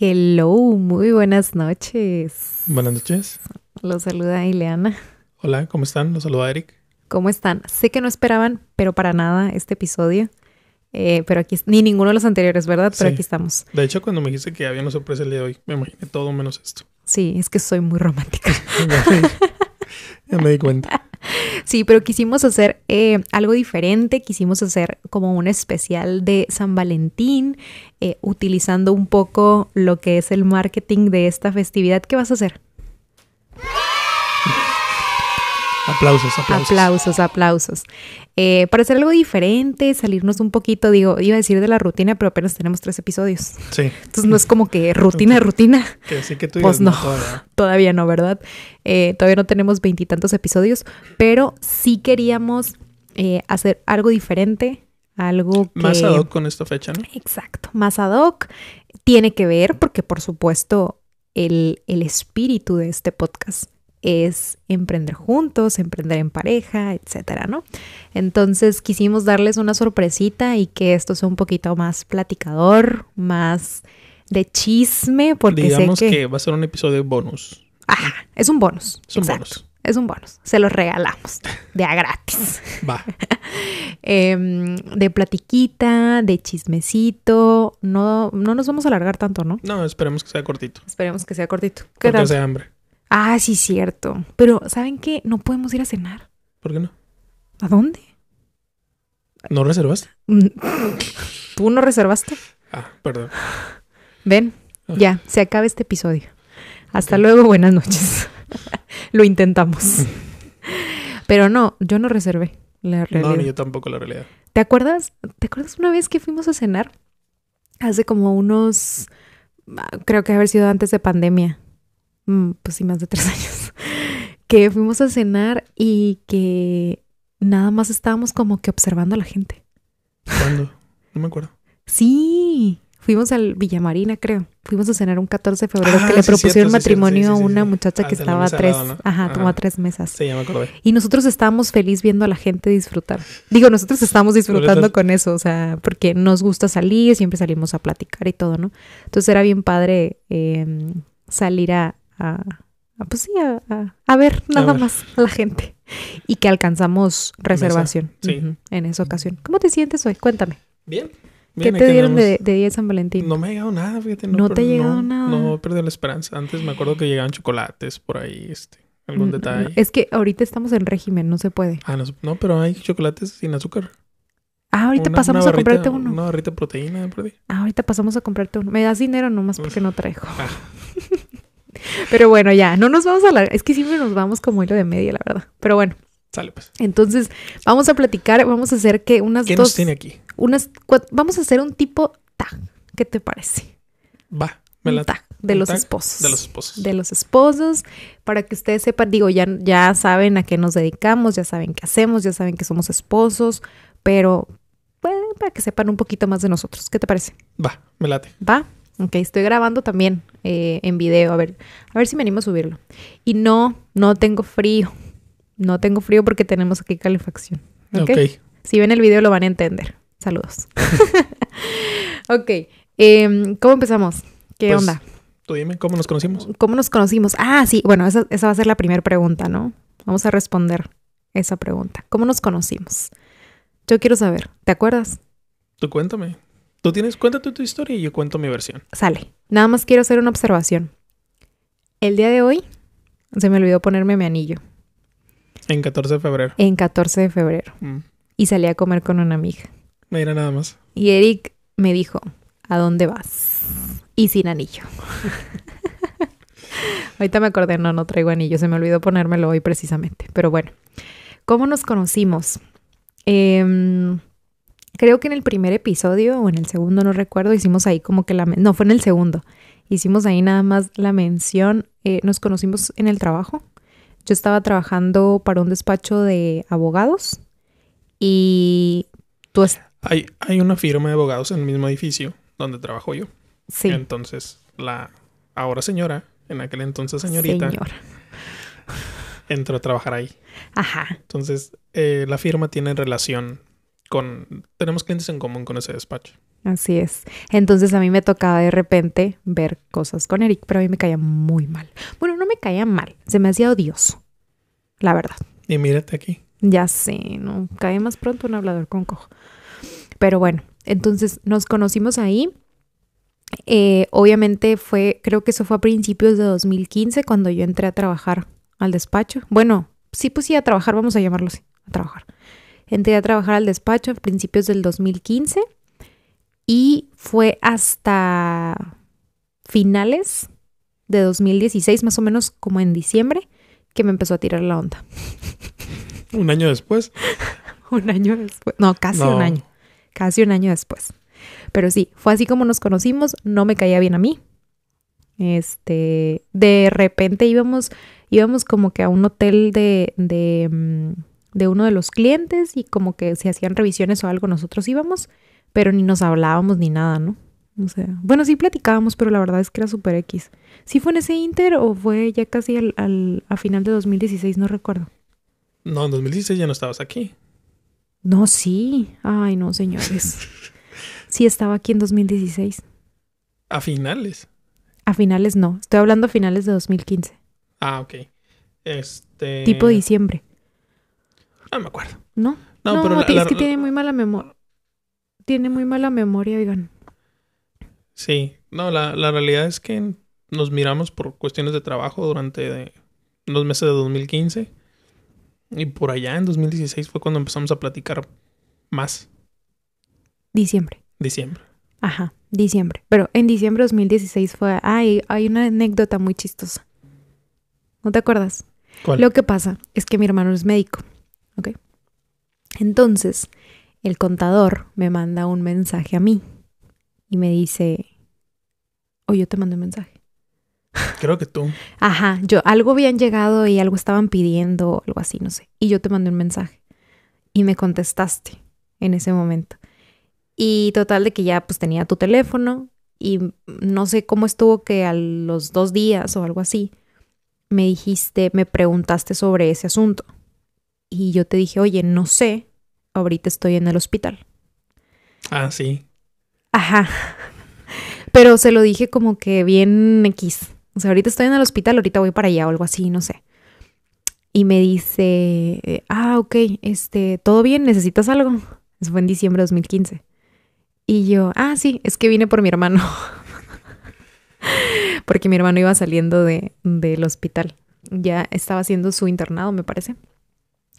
Hello, muy buenas noches. Buenas noches. Los saluda Ileana. Hola, ¿cómo están? Los saluda Eric. ¿Cómo están? Sé que no esperaban, pero para nada, este episodio. Eh, pero aquí, ni ninguno de los anteriores, ¿verdad? Pero Sí. aquí estamos. De hecho, cuando me dijiste que había una sorpresa el día de hoy, me imaginé todo menos esto. Sí, es que soy muy romántica. ya, me, ya me di cuenta. Sí, pero quisimos hacer eh, algo diferente, quisimos hacer como un especial de San Valentín, eh, utilizando un poco lo que es el marketing de esta festividad. ¿Qué vas a hacer? Aplausos, aplausos. Aplausos, aplausos. Eh, para hacer algo diferente, salirnos un poquito, digo, iba a decir de la rutina, pero apenas tenemos tres episodios. Sí, Entonces no es como que rutina, rutina. que sí que tú Pues no. todavía. Todavía no, ¿verdad? Eh, todavía no tenemos veintitantos episodios, pero sí queríamos eh, hacer algo diferente, algo que... Más ad hoc con esta fecha, ¿no? Exacto, más ad hoc. Tiene que ver porque, por supuesto, el, el espíritu de este podcast es emprender juntos, emprender en pareja, etcétera, ¿no? Entonces quisimos darles una sorpresita y que esto sea un poquito más platicador, más de chisme, porque Digamos sé que... que... va a ser un episodio bonus. Ajá, es un bonus. Es un exacto, bonus. Es un bonus. Se los regalamos de a gratis. Va. Em, de platiquita, de chismecito. No, no nos vamos a alargar tanto, ¿no? No, esperemos que sea cortito. Esperemos que sea cortito. ¿Qué Porque hace hambre. Ah, sí, cierto. Pero, ¿saben qué? No podemos ir a cenar. ¿Por qué no? ¿A dónde? ¿No reservas? Mm, ¿Tú no reservaste? Ah, perdón. Ven, Ah. ya, se acaba este episodio. Hasta luego, buenas noches. Lo intentamos. Pero no, yo no reservé la No, realidad. ni yo tampoco, la realidad. ¿Te acuerdas? ¿Te acuerdas una vez que fuimos a cenar? Hace como unos, ah, creo que haber sido antes de pandemia. Mm, Pues sí, más de tres años. Que fuimos a cenar y que nada más estábamos como que observando a la gente. ¿Cuándo? No me acuerdo. Sí, fuimos al Villamarina, creo. Fuimos a cenar un 14 de febrero Ah, que le sí, propusieron sí, matrimonio sí, a una muchacha Ah, que la estaba a tres, lado, ¿no? ajá, como a Ajá. tres mesas. Sí, ya me acordé. Y nosotros estábamos feliz viendo a la gente disfrutar. Digo, nosotros estábamos disfrutando con eso, o sea, porque nos gusta salir, siempre salimos a platicar y todo, ¿no? Entonces era bien padre eh, salir a, a- a, pues sí, a, a- a ver nada ver. más a la gente. Y que alcanzamos reservación sí. en esa ocasión. ¿Cómo te sientes hoy? Cuéntame. Bien. ¿Qué te dieron de, día de San Valentín? No me ha llegado nada, fíjate. ¿No te ha llegado nada? No, he perdido la esperanza. Antes me acuerdo que llegaban chocolates por ahí, este, algún Mm, detalle. Es que ahorita estamos en régimen, no se puede. Ah, no, no, pero hay chocolates sin azúcar. Ah, ahorita Una- pasamos una a comprarte uno. Una barrita de proteína por ahí. Ah, ahorita pasamos a comprarte uno. Me das dinero nomás porque no traigo. Ah. Pero bueno, ya, no nos vamos a la... Es que siempre nos vamos como hilo de media, la verdad. Pero bueno, Sale, pues. entonces vamos a platicar, vamos a hacer que unas ¿Qué dos... nos tiene aquí? Unas, vamos a hacer un tipo tag. ¿Qué te parece? Va, me la tag de los esposos. De los esposos. de los esposos, para que ustedes sepan, digo, ya, ya saben a qué nos dedicamos, ya saben qué hacemos, ya saben que somos esposos, pero pues, para que sepan un poquito más de nosotros. ¿Qué te parece? Va, me late. ¿Va? Ok, estoy grabando también eh, en video, a ver, a ver si me animo a subirlo. Y no, no tengo frío. No tengo frío porque tenemos aquí calefacción. ¿Ok? Ok. Si ven el video lo van a entender. Saludos. ok, em, ¿cómo empezamos? ¿Qué Pues, onda? Tú dime cómo nos conocimos. ¿Cómo nos conocimos? Ah, sí, bueno, esa, esa va a ser la primera pregunta, ¿no? Vamos a responder esa pregunta. ¿Cómo nos conocimos? Yo quiero saber, ¿te acuerdas? Tú cuéntame. Tú tienes, cuéntate tu historia y yo cuento mi versión. Sale. Nada más quiero hacer una observación. El día de hoy se me olvidó ponerme mi anillo En 14 de febrero. en 14 de febrero Mm. y salí a comer con una amiga. Mira nada más. Y Eric me dijo, ¿a dónde vas? Y sin anillo. Ahorita me acordé, no, no traigo anillo, se me olvidó ponérmelo hoy precisamente. Pero bueno, ¿cómo nos conocimos? Em, creo que en el primer episodio o en el segundo, no recuerdo, hicimos ahí como que la... No, fue en el segundo. Hicimos ahí nada más la mención. eh, nos conocimos en el trabajo. Yo estaba trabajando para un despacho de abogados y tú... es- Hay, hay una firma de abogados en el mismo edificio donde trabajo yo. Sí. Entonces, la ahora señora, en aquel entonces señorita, Señora. entró a trabajar ahí. Ajá. Entonces, eh, la firma tiene relación con... Tenemos clientes en común con ese despacho. Así es. Entonces a mí me tocaba de repente ver cosas con Eric, pero a mí me caía muy mal. Bueno, no me caía mal, se me hacía odioso, la verdad. Y mírate aquí. Ya sé, ¿no? Cae más pronto un hablador con cojo. Pero bueno, entonces nos conocimos ahí. Eh, obviamente fue, creo que eso fue a principios de 2015 cuando yo entré a trabajar al despacho. Bueno, sí, pues sí, a trabajar, vamos a llamarlo así, a trabajar. Entré a trabajar al despacho a principios del 2015 y fue hasta finales de 2016, más o menos como en diciembre, que me empezó a tirar la onda. Un año después. un año después. No, casi No. un año. Casi un año después. Pero sí, fue así como nos conocimos. No me caía bien a mí. Este, de repente íbamos, íbamos como que a un hotel de, de, mm, de uno de los clientes y como que si hacían revisiones o algo nosotros íbamos, pero ni nos hablábamos ni nada, ¿no? O sea, bueno, sí platicábamos, pero la verdad es que era súper X. ¿Sí fue en ese Inter o fue ya casi al, al- a final de 2016? No recuerdo. No, en 2016 ya no estabas aquí. No, sí. Ay, no, señores. Sí estaba aquí en 2016. A finales. A finales no. Estoy hablando a finales de 2015. Ah, ok. Este. Tipo diciembre. No me acuerdo. ¿No? No, No, pero la- ti- la- es que tiene muy mala memoria. Tiene muy mala memoria, oigan. Sí. No, la, la realidad es que nos miramos por cuestiones de trabajo durante los meses de 2015. Y por allá en 2016 fue cuando empezamos a platicar más. Diciembre. Diciembre. Ajá, diciembre. Pero en diciembre de 2016 fue... Ay, hay una anécdota muy chistosa. ¿No te acuerdas? ¿Cuál? Lo que pasa es que mi hermano es médico, ¿ok? Entonces, el contador me manda un mensaje a mí y me dice, o yo te mandé un mensaje. Creo que tú. Ajá, yo, algo habían llegado y algo estaban pidiendo, algo así, no sé. Y yo te mandé un mensaje y me contestaste en ese momento. Y total de que ya pues tenía tu teléfono y no sé cómo estuvo que a los dos días o algo así me dijiste, me preguntaste sobre ese asunto. Y yo te dije, oye, no sé, ahorita estoy en el hospital. Ah, sí. Ajá. Pero se lo dije como que bien X. O sea, ahorita estoy en el hospital, ahorita voy para allá o algo así, no sé. Y me dice, ah, ok, este, ¿todo bien? ¿Necesitas algo? Eso fue en diciembre de 2015. Y yo, ah, sí, es que vine por mi hermano. Porque mi hermano iba saliendo de, del hospital. Ya estaba haciendo su internado, me parece.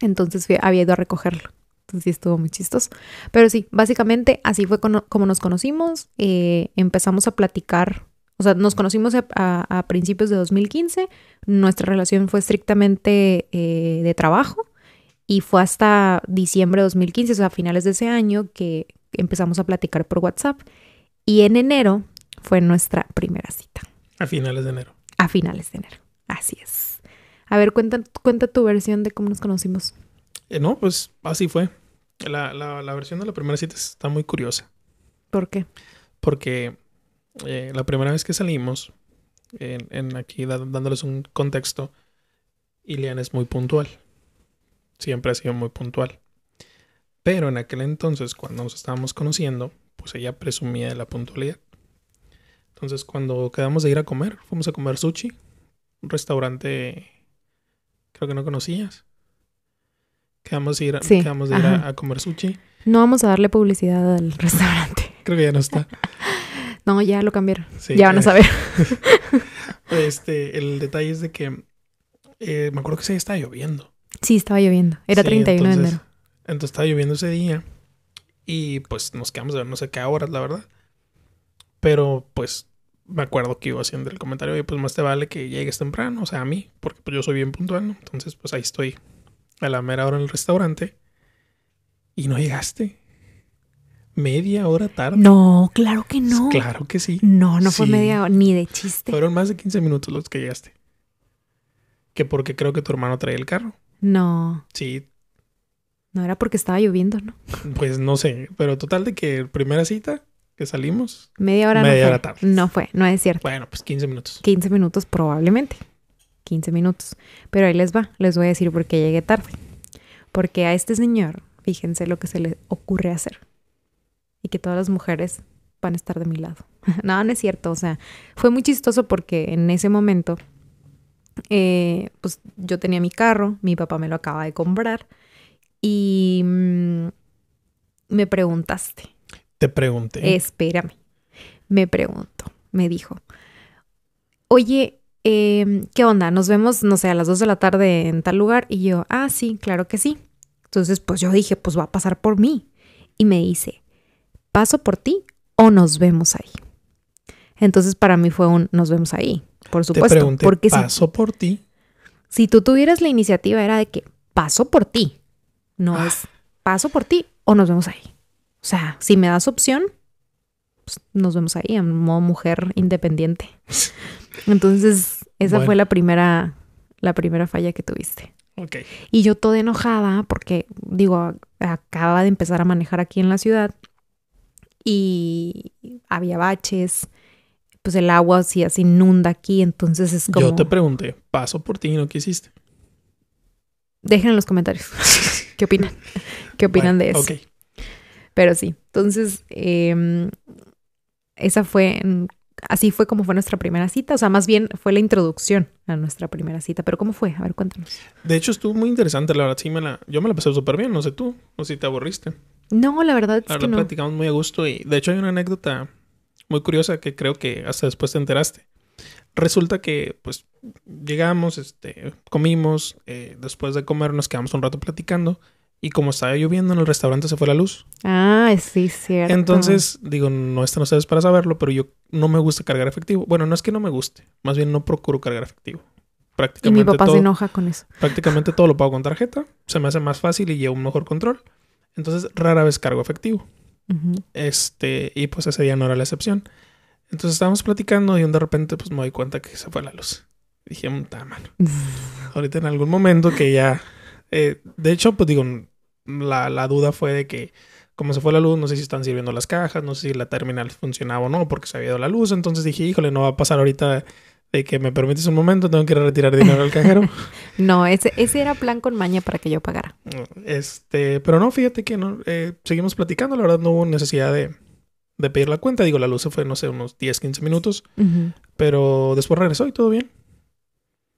Entonces fui- había ido a recogerlo. Entonces sí estuvo muy chistoso. Pero sí, básicamente así fue cono- como nos conocimos. eh, empezamos a platicar, o sea, nos conocimos a, a- a principios de 2015. Nuestra relación fue estrictamente eh, de trabajo y fue hasta diciembre de 2015, o sea, a finales de ese año, que empezamos a platicar por WhatsApp. Y en enero fue nuestra primera cita, A finales de enero. a finales de enero. Así es. A ver, cuenta, cuenta tu versión de cómo nos conocimos. Eh, no, pues así fue. La, la, la versión de la primera cita está muy curiosa. ¿Por qué? Porque eh, la primera vez que salimos, en, en aquí da- dándoles un contexto, Ilian es muy puntual. Siempre ha sido muy puntual. Pero en aquel entonces, cuando nos estábamos conociendo, pues ella presumía de la puntualidad. Entonces, cuando quedamos de ir a comer, fuimos a comer sushi. Un restaurante, creo que no conocías. Quedamos, de ir a, Sí, quedamos de ir a- a comer sushi. No vamos a darle publicidad al restaurante. Creo que ya no está. No, ya lo cambiaron. Sí, ya van a saber. Este, el detalle es de que eh, me acuerdo que se estaba lloviendo. Sí, estaba lloviendo. Era Sí, 31 de entonces- enero. Entonces estaba lloviendo ese día. Y pues nos quedamos de ver no sé qué horas, la verdad. Pero pues me acuerdo que iba haciendo el comentario, oye, pues más te vale que llegues temprano, o sea, a mí, porque pues yo soy bien puntual, ¿no? Entonces pues ahí estoy a la mera hora en el restaurante. Y no llegaste. Media hora tarde. No, claro que no. Claro que sí. No, no fue media hora, ni de chiste. Fueron más de 15 minutos los que llegaste. Que porque creo que tu hermano traía el carro. No, Sí, no era porque estaba lloviendo, ¿no? pues no sé. Pero total de que primera cita que salimos, Media hora Media no hora fue. tarde. No fue, no es cierto. bueno, pues 15 minutos. 15 minutos probablemente. 15 minutos. Pero ahí les va, les voy a decir por qué llegué tarde. Porque a este señor, fíjense lo que se le ocurre hacer. Y que todas las mujeres van a estar de mi lado. no, no es cierto. O sea, fue muy chistoso porque en ese momento, eh, pues yo tenía mi carro, mi papá me lo acaba de comprar y mm, me preguntaste. Te pregunté. Espérame. Me preguntó, me dijo, oye, em, ¿qué onda? Nos vemos, no sé, a las 2 de la tarde en tal lugar. Y yo, ah, sí, claro que sí. Entonces, pues yo dije, pues va a pasar por mí. Y me dice, ¿paso por ti o nos vemos ahí? Entonces, para mí fue un, nos vemos ahí, por supuesto. Te pregunté, porque si, ¿paso por ti? si tú tuvieras la iniciativa, era de que paso por ti. No Ah. es paso por ti o nos vemos ahí. O sea, si me das opción, pues, nos vemos ahí, en modo mujer independiente. Entonces, esa Bueno. fue la primera, la primera falla que tuviste. Ok. Y yo toda enojada porque, digo, acaba de empezar a manejar aquí en la ciudad y había baches, pues el agua sí se inunda aquí, entonces es como... Yo te pregunté, ¿paso por ti y no quisiste? Dejen en los comentarios qué opinan, qué opinan de eso. Ok. Pero sí, entonces em, esa fue, así fue como fue nuestra primera cita, o sea, más bien fue la introducción a nuestra primera cita, pero ¿cómo fue? A ver, cuéntanos. De hecho, estuvo muy interesante, la verdad. Sí, me la... yo me la pasé súper bien, no sé tú, o si te aburriste. No, la verdad es La que verdad, no. platicamos muy a gusto y de hecho hay una anécdota muy curiosa que creo que hasta después te enteraste. Resulta que, pues, llegamos, este, comimos, eh, después de comer nos quedamos un rato platicando y como estaba lloviendo en el restaurante se fue la luz. Ah, sí, cierto. Entonces, digo, no están ustedes para saberlo, pero yo no me gusta cargar efectivo. Bueno, no es que no me guste, más bien no procuro cargar efectivo. Y Prácticamente mi papá todo, se enoja con eso. prácticamente todo lo pago con tarjeta, se me hace más fácil y llevo un mejor control. Entonces, rara vez cargo efectivo. Ujú. Este, y pues ese día no era la excepción. Entonces estábamos platicando y de repente pues me doy cuenta que se fue la luz. Dije, puta mano. Ahorita en algún momento que ya... eh, de hecho, pues digo, la, la duda fue de que como se fue la luz, no sé si están sirviendo las cajas, no sé si la terminal funcionaba o no, porque se había ido la luz. Entonces dije, híjole, no va a pasar ahorita de que me permites un momento, tengo que ir a retirar dinero al cajero. No, ese, ese era plan con maña para que yo pagara. Este, pero no, fíjate que no, eh, seguimos platicando, la verdad no hubo necesidad de, de pedir la cuenta. Digo, la luz se fue, no sé, unos 10, 15 minutos, pero después regresó y todo bien.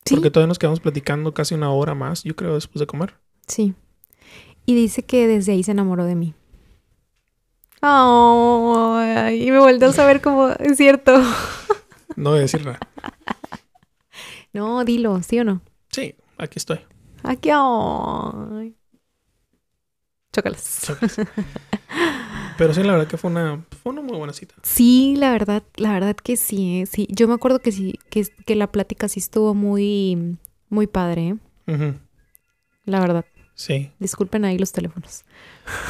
Sí, Porque todavía nos quedamos platicando casi una hora más, yo creo, después de comer. sí. Y dice que desde ahí se enamoró de mí. Ay, y me volvió a saber cómo es cierto. No voy a decir nada. No, dilo, ¿sí o no? Sí, aquí estoy. Aquí, ay. Chócalas. Pero sí, la verdad que fue una, fue una muy buena cita. Sí, la verdad, la verdad que sí, ¿eh? sí. Yo me acuerdo que sí, que, que la plática sí estuvo muy, muy padre, ¿eh? La verdad. Sí, Disculpen ahí los teléfonos.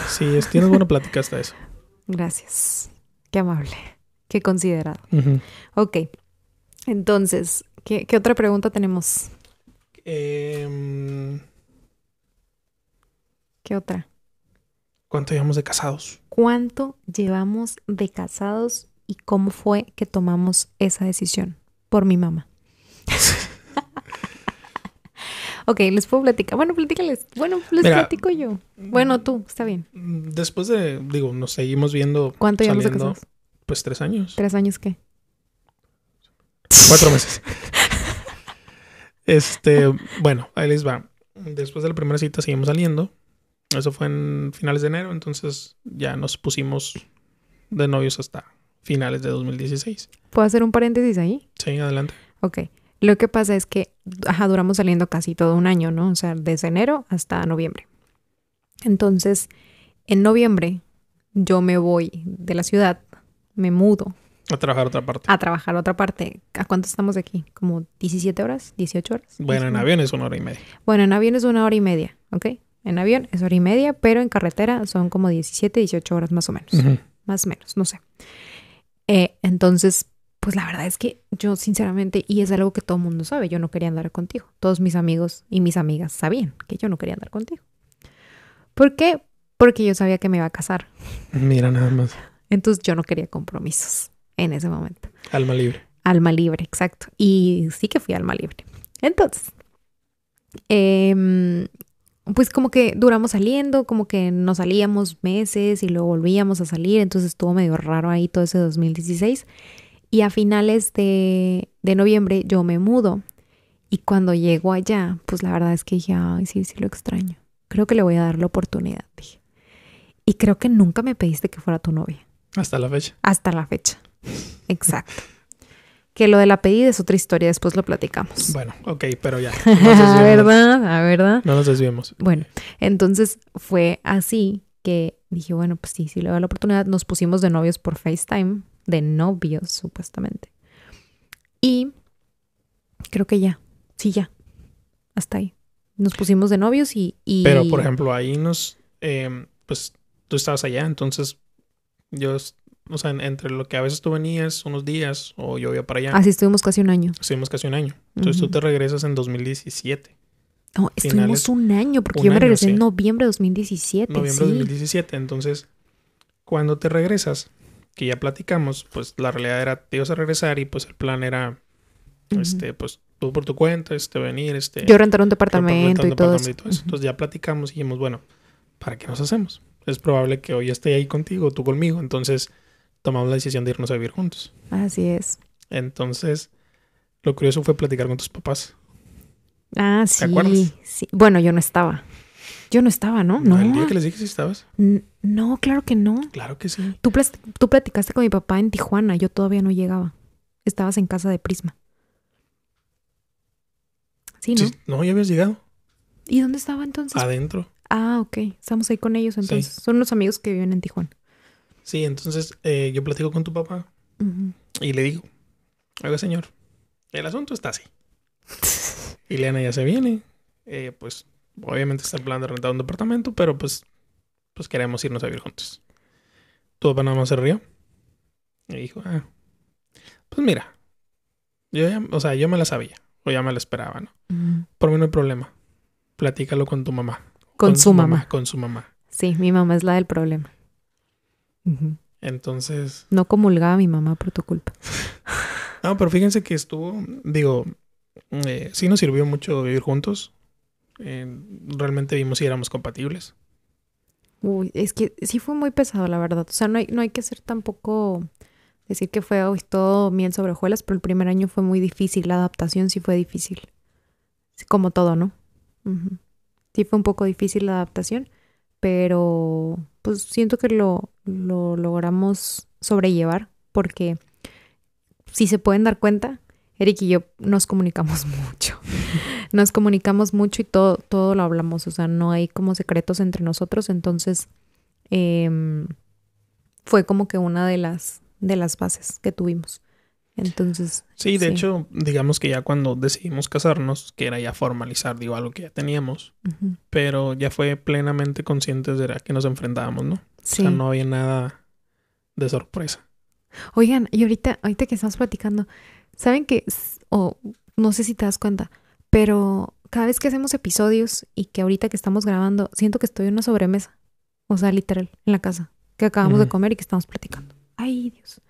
sí, es- tienes buena plática hasta eso. Gracias. Qué amable. Qué considerado. Ujú. Ok. Entonces, ¿qué, qué otra pregunta tenemos? Em, ¿Qué otra? ¿Cuánto llevamos de casados? ¿Cuánto llevamos de casados y cómo fue que tomamos esa decisión? Por mi mamá. ok, les puedo platicar. Bueno, platícales. Bueno, les Mira, platico yo. Bueno, tú, está bien. Después de, digo, nos seguimos viendo. ¿Cuánto llevamos de casados? Pues tres años. ¿Tres años qué? Cuatro meses. este, bueno, ahí les va. Después de la primera cita seguimos saliendo. Eso fue en finales de enero, entonces ya nos pusimos de novios hasta finales de 2016. ¿Puedo hacer un paréntesis ahí? Sí, adelante. Ok. Lo que pasa es que, ajá, duramos saliendo casi todo un año, ¿no? O sea, desde enero hasta noviembre. Entonces, en noviembre, yo me voy de la ciudad, me mudo A trabajar otra parte. a trabajar a otra parte. ¿A cuánto estamos de aquí? ¿Como 17 horas? ¿18 horas? bueno, en 19. avión es una hora y media. Bueno, en avión es una hora y media, ¿ok? En avión es hora y media, pero en carretera son como 17, 18 horas más o menos. Más o menos, no sé. Eh, entonces, pues la verdad es que yo sinceramente, y es algo que todo el mundo sabe, yo no quería andar contigo. Todos mis amigos y mis amigas sabían que yo no quería andar contigo. ¿Por qué? Porque yo sabía que me iba a casar. Mira nada más. Entonces yo no quería compromisos en ese momento. Alma libre. Alma libre, exacto. Y sí que fui alma libre. Entonces, em, pues como que duramos saliendo, como que nos salíamos meses y luego volvíamos a salir, entonces estuvo medio raro ahí todo ese 2016. Y a finales de, de noviembre yo me mudo y cuando llego allá, pues la verdad es que dije, ay, sí, sí lo extraño. Creo que le voy a dar la oportunidad, dije. Y creo que nunca me pediste que fuera tu novia. Hasta la fecha. Hasta la fecha. Exacto. Que lo de la pedida es otra historia, después lo platicamos. Bueno, ok, pero ya. No verdad, a verdad. No nos desviemos. Bueno, entonces fue así que dije, bueno, pues sí, sí le doy la oportunidad. Nos pusimos de novios por FaceTime, de novios, supuestamente. Y creo que ya, sí, ya. Hasta ahí. Nos pusimos de novios y... Pero, por ejemplo, ahí nos... Em, pues tú estabas allá, entonces yo o sea, entre lo que a veces tú venías unos días o yo iba para allá. Así estuvimos casi un año. Estuvimos casi un año. Entonces tú te regresas en 2017. No, estuvimos un año, porque yo me regresé en noviembre de 2017. Noviembre de 2017. Entonces, cuando te regresas, que ya platicamos, pues la realidad era, te ibas a regresar y pues el plan era, este, pues tú por tu cuenta, este, venir, este... Yo rentar un departamento, y, todo eso. Entonces ya platicamos y dijimos, bueno, ¿para qué nos hacemos? Es probable que hoy esté ahí contigo, tú conmigo, entonces tomamos la decisión de irnos a vivir juntos. Así es. Entonces, lo curioso fue platicar con tus papás. Ah, sí. ¿Te acuerdas? Sí. Bueno, yo no estaba. Yo no estaba, ¿no? No. ¿El día que les dije si estabas? no, claro que no. Claro que sí. Tú, tú platicaste con mi papá en Tijuana. Yo todavía no llegaba. Estabas en casa de Prisma. Sí, ¿no? no, ya habías llegado. ¿Y dónde estaba entonces? Adentro. Ah, ok. Estamos ahí con ellos entonces. Son unos amigos que viven en Tijuana. Sí, entonces eh, yo platico con tu papá y le digo, oiga señor, el asunto está así. Ileana ya se viene, eh, pues obviamente está en plan de rentar un departamento, pero pues, pues queremos irnos a vivir juntos. Tu papá nada más se rió y dijo, ah, pues mira, yo ya, o sea, yo me la sabía, o ya me la esperaba, ¿no? Por mí no hay problema. Platícalo con tu mamá. Con, su mamá. Con su mamá. Sí, mi mamá es la del problema. Entonces. No comulgaba mi mamá por tu culpa. no, pero fíjense que estuvo, digo, eh, sí nos sirvió mucho vivir juntos. Eh, realmente vimos si éramos compatibles. Uy, es que sí fue muy pesado, la verdad. O sea, no hay, no hay que ser tampoco decir que fue todo miel sobre hojuelas, pero el primer año fue muy difícil. La adaptación sí fue difícil. Como todo, ¿no? Sí fue un poco difícil la adaptación, pero pues siento que lo, lo logramos sobrellevar porque si se pueden dar cuenta, Eric y yo nos comunicamos mucho. Nos comunicamos mucho y todo, todo lo hablamos. O sea, no hay como secretos entre nosotros. Entonces, em, fue como que una de las, de las bases que tuvimos. Entonces. Sí, de hecho, digamos que ya cuando decidimos casarnos, que era ya formalizar, digo, algo que ya teníamos, pero ya fue plenamente conscientes de que nos enfrentábamos, ¿no? Sí. O sea, no había nada de sorpresa. Oigan, y ahorita, ahorita que estamos platicando, ¿saben que, o no sé si te das cuenta, pero cada vez que hacemos episodios y que ahorita que estamos grabando, siento que estoy en una sobremesa. O sea, literal, en la casa, que acabamos de comer y que estamos platicando. Ay, Dios.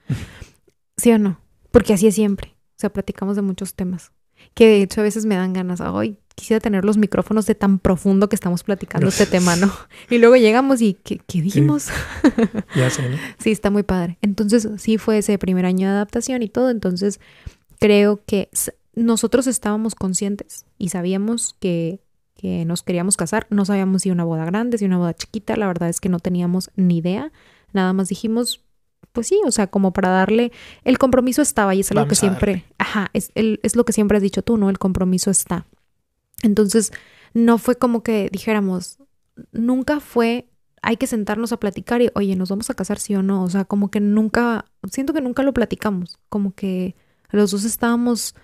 ¿Sí o no? Porque así es siempre. O sea, platicamos de muchos temas. Que de hecho a veces me dan ganas. Ay, quisiera tener los micrófonos de tan profundo que estamos platicando este tema, ¿no? Y luego llegamos y ¿qué, dijimos? Ya sé, ¿no? sí, está muy padre. Entonces, sí fue ese primer año de adaptación y todo. Entonces, creo que nosotros estábamos conscientes y sabíamos que, que nos queríamos casar. No sabíamos si una boda grande, si una boda chiquita. La verdad es que no teníamos ni idea. Nada más dijimos, pues sí, o sea, como para darle, el compromiso estaba y es algo que siempre, ajá, es, es lo que siempre has dicho tú, ¿no? El compromiso está. Entonces, no fue como que dijéramos, nunca fue, hay que sentarnos a platicar y, oye, ¿nos vamos a casar sí o no? O sea, como que nunca, siento que nunca lo platicamos, como que los dos estábamos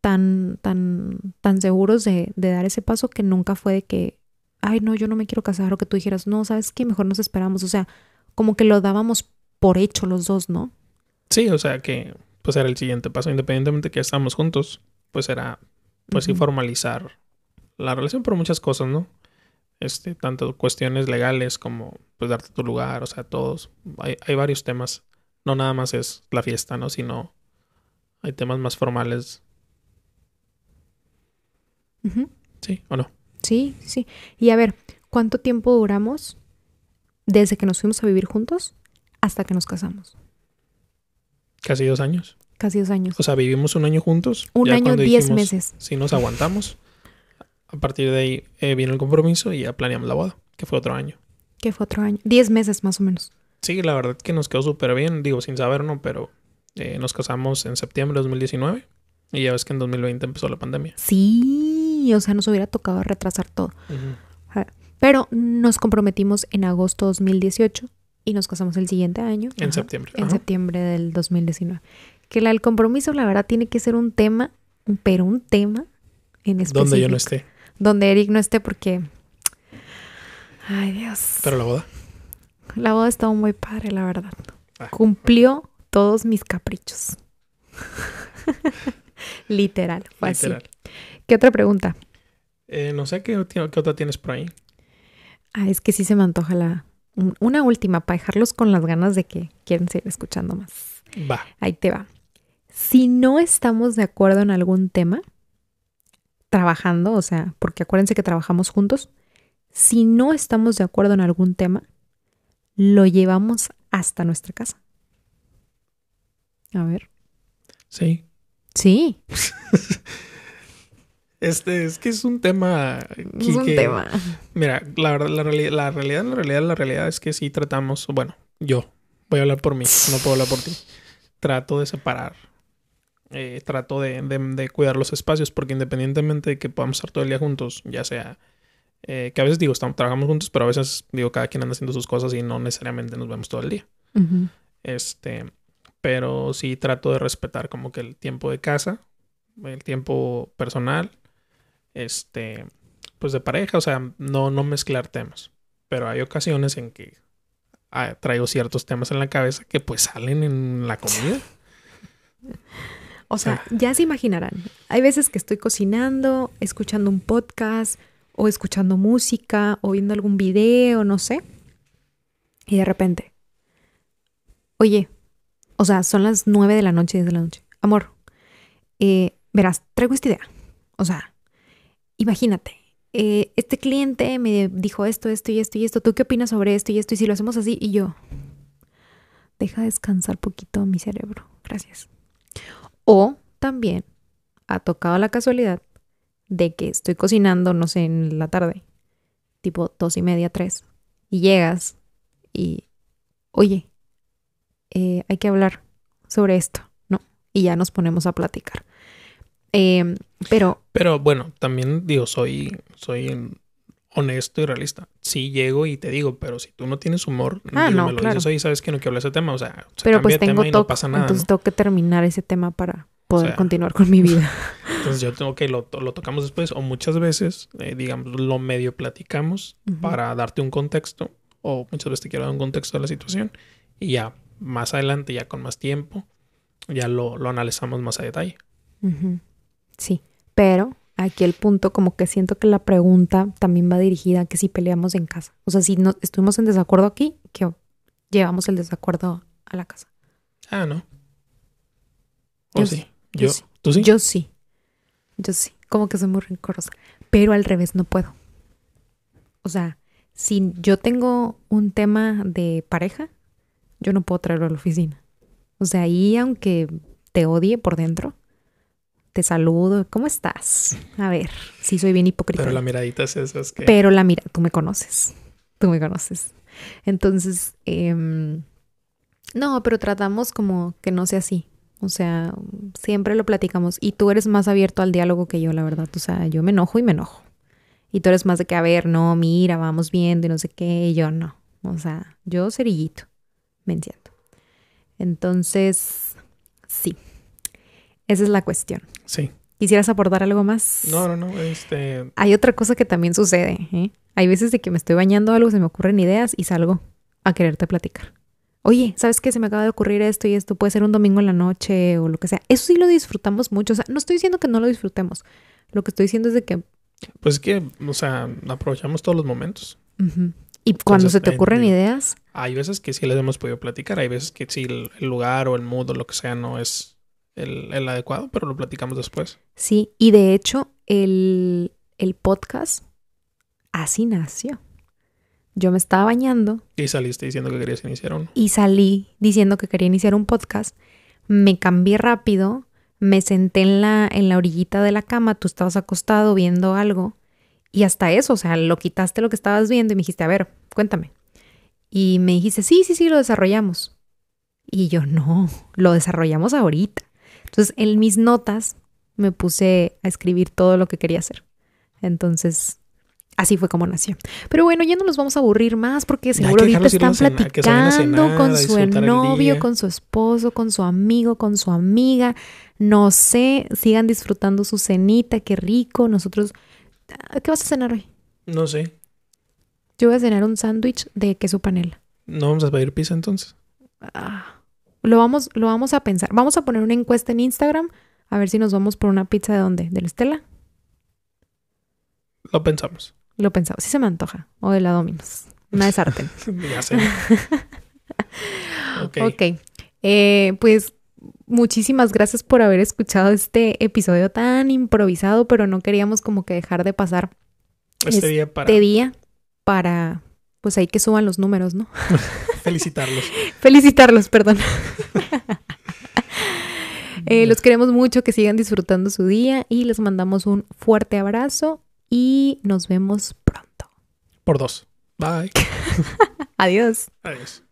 tan, tan, tan seguros de, de dar ese paso que nunca fue de que, ay, no, yo no me quiero casar o que tú dijeras, no, ¿sabes qué? Mejor nos esperamos. O sea, como que lo dábamos por hecho los dos, ¿no? Sí, o sea que pues era el siguiente paso, independientemente que estamos juntos, pues era pues sí formalizar la relación por muchas cosas, ¿no? Este, tanto cuestiones legales como pues darte tu lugar, o sea, todos. Hay, hay varios temas. No nada más es la fiesta, ¿no? Sino hay temas más formales. ¿Sí o no? Sí, sí. Y a ver, ¿cuánto tiempo duramos desde que nos fuimos a vivir juntos hasta que nos casamos? Casi dos años. Casi dos años. O sea, vivimos un año juntos. Un ya año, diez dijimos, meses. Si nos aguantamos. A partir de ahí eh, vino el compromiso y ya planeamos la boda, que fue otro año. Que fue otro año. Diez meses más o menos. Sí, la verdad que nos quedó súper bien, digo, sin saber, ¿no? Pero eh, nos casamos en septiembre de 2019 y ya ves que en 2020 empezó la pandemia. Sí, o sea, nos hubiera tocado retrasar todo. Pero nos comprometimos en agosto 2018 y nos casamos el siguiente año. En Ajá, septiembre. En ajá. septiembre del 2019. Que la, el compromiso, la verdad, tiene que ser un tema, pero un tema en específico. Donde yo no esté. Donde Eric no esté porque... Ay, Dios. Pero la boda. La boda estuvo muy padre, la verdad. Ah. Cumplió todos mis caprichos. Literal, fue así. Literal. ¿Qué otra pregunta? Eh, no sé qué, qué otra tienes por ahí. Ah, es que sí se me antoja la... un- Una última para dejarlos con las ganas de que quieren seguir escuchando más. Va. Ahí te va. Si no estamos de acuerdo en algún tema, trabajando, o sea, porque acuérdense que trabajamos juntos, si no estamos de acuerdo en algún tema, lo llevamos hasta nuestra casa. A ver. Sí. Sí, Este es que es un tema. es un tema. Mira, la, verdad- la, reali- la realidad, la realidad, la realidad es que sí tratamos. Bueno, yo voy a hablar por mí, no puedo hablar por ti. Trato de separar. eh, trato de, de- de cuidar los espacios porque independientemente de que podamos estar todo el día juntos, ya sea eh, que a veces digo, estamos, trabajamos juntos, pero a veces digo, cada quien anda haciendo sus cosas y no necesariamente nos vemos todo el día. Este, pero sí trato de respetar como que el tiempo de casa, el tiempo personal, este, pues de pareja, o sea, no, no mezclar temas. Pero hay ocasiones en que ah, traigo ciertos temas en la cabeza que pues salen en la comida. O sea, ya se imaginarán. Hay veces que estoy cocinando, escuchando un podcast, o escuchando música, o viendo algún video, no sé. Y de repente, oye, o sea, son las nueve de la noche, diez de la noche. Amor, eh, verás, traigo esta idea. O sea, imagínate, eh, este cliente me dijo esto, esto y esto y esto. ¿Tú qué opinas sobre esto y esto? Y si lo hacemos así, y yo, deja descansar poquito mi cerebro. Gracias. O también ha tocado la casualidad de que estoy cocinando, no sé, en la tarde, tipo dos y media, tres, y llegas y, oye, eh, hay que hablar sobre esto, ¿no? Y ya nos ponemos a platicar. Em, pero, Pero bueno, también digo, soy, soy honesto y realista. Sí llego y te digo, pero si tú no tienes humor, Ah, digo, no, me lo claro. dices, oye, ¿sabes que no quiero hablar de ese tema? O sea, se pero pues de tema tengo y no pasa nada, entonces ¿no? tengo que terminar ese tema para poder sea, continuar con mi vida. Entonces yo tengo que lo, lo tocamos después o muchas veces, eh, digamos, lo medio platicamos para darte un contexto o muchas veces te quiero dar un contexto de la situación y ya más adelante, ya con más tiempo, ya lo, lo analizamos más a detalle. Ujú. Sí, pero aquí el punto como que siento que la pregunta también va dirigida a que si peleamos en casa. O sea, si no estuvimos en desacuerdo aquí, que llevamos el desacuerdo a la casa. Ah, ¿no? ¿O Yo sí? sí, yo Yo, sí. ¿Tú sí? Yo sí. Yo sí. Como que soy muy rencorosa. Pero al revés no puedo. O sea, si yo tengo un tema de pareja, yo no puedo traerlo a la oficina. O sea, ahí aunque te odie por dentro, te saludo. ¿Cómo estás? A ver, sí soy bien hipócrita. Pero la miradita es esa, es que... Pero la mira, tú me conoces. Tú me conoces. Entonces, em, no, pero tratamos como que no sea así. O sea, siempre lo platicamos. Y tú eres más abierto al diálogo que yo, la verdad. O sea, yo me enojo y me enojo. Y tú eres más de que, a ver, no, mira, vamos viendo y no sé qué. Y yo no. O sea, yo cerillito. Me entiendo. Entonces, sí. Esa es la cuestión. Sí. ¿Quisieras aportar algo más? No, no, no, este... Hay otra cosa que también sucede. ¿eh? Hay veces de que me estoy bañando algo, se me ocurren ideas y salgo a quererte platicar. Oye, ¿sabes qué? Se me acaba de ocurrir esto y esto. Puede ser un domingo en la noche o lo que sea. Eso sí lo disfrutamos mucho. O sea, no estoy diciendo que no lo disfrutemos. Lo que estoy diciendo es de que... Pues es que, o sea, aprovechamos todos los momentos. Y cuando Entonces, se te eh, ocurren de- ideas, Hay veces que sí les hemos podido platicar, hay veces que sí el, el lugar o el mood o lo que sea no es el, el adecuado, pero lo platicamos después. sí. Y de hecho, el, el podcast así nació. Yo me estaba bañando Y saliste diciendo que querías iniciar uno. y salí diciendo que quería iniciar un podcast. Me cambié rápido, me senté en la, en la orillita de la cama, tú estabas acostado viendo algo y hasta eso, o sea, lo quitaste lo que estabas viendo y me dijiste, a ver, cuéntame. Y me dijiste, sí, sí, sí, lo desarrollamos. Y yo, no, lo desarrollamos ahorita. Entonces, en mis notas me puse a escribir todo lo que quería hacer. Entonces, así fue como nació. Pero bueno, ya no nos vamos a aburrir más porque seguro ahorita están platicando cenar, con su novio, con su esposo, con su amigo, con su amiga. No sé, sigan disfrutando su cenita, qué rico. Nosotros, ¿qué vas a cenar hoy? No sé. Yo voy a cenar un sándwich de queso panela. ¿No vamos a pedir pizza entonces? Ah, lo, vamos, lo vamos a pensar. Vamos a poner una encuesta en Instagram a ver si nos vamos por una pizza de dónde, de la Estela. Lo pensamos. Lo pensaba, sí se me antoja. O de la Dominos. Una de sartén. ya sé. ok. ok. Eh, pues muchísimas gracias por haber escuchado este episodio tan improvisado, pero no queríamos como que dejar de pasar Este día para este día para, pues ahí que suban los números, ¿no? felicitarlos. Felicitarlos, perdón. Eh, los queremos mucho, que sigan disfrutando su día y les mandamos un fuerte abrazo y nos vemos pronto. Por dos. Bye. Adiós. Adiós.